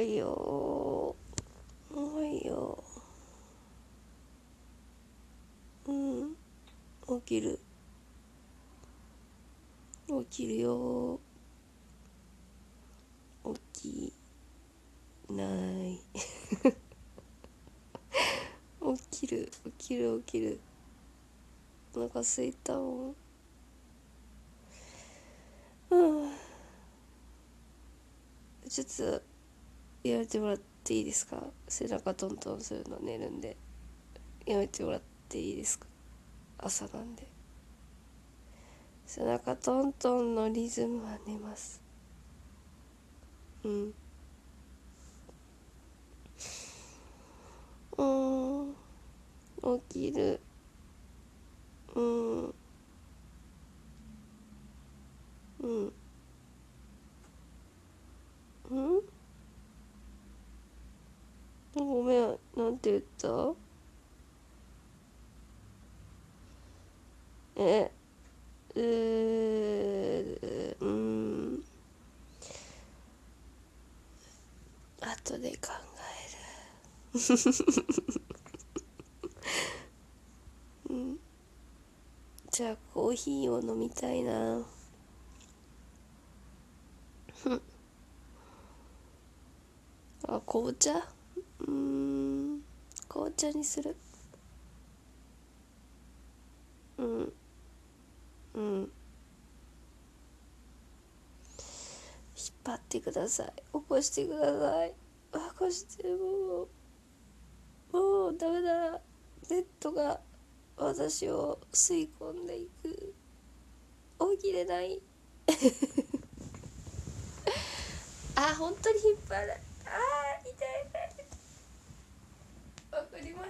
いよ。おいよ。うん。起きる。起きるよ。起きない。起きる。起きる起きる。お腹すいたもん。うん。ちょっとやめてもらっていいですか？背中トントンするの寝るんで。やめてもらっていいですか？朝なんで。背中トントンのリズムは寝ます。うん。うん。起きる。うん。うんごめんなんて言った？えうーうん。後で考える。うん。じゃあコーヒーを飲みたいな。あ紅茶？うん。紅茶にする。うん。うん。引っ張ってください。起こしてください。起こしてもうもうダメだ。ベッドが私を吸い込んでいく。起きれない。あ本当に引っ張る。あー痛い痛い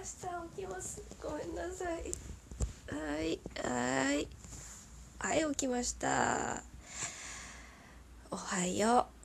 わ明日起きますごめんなさい。はいはい。はい起きました。おはよう。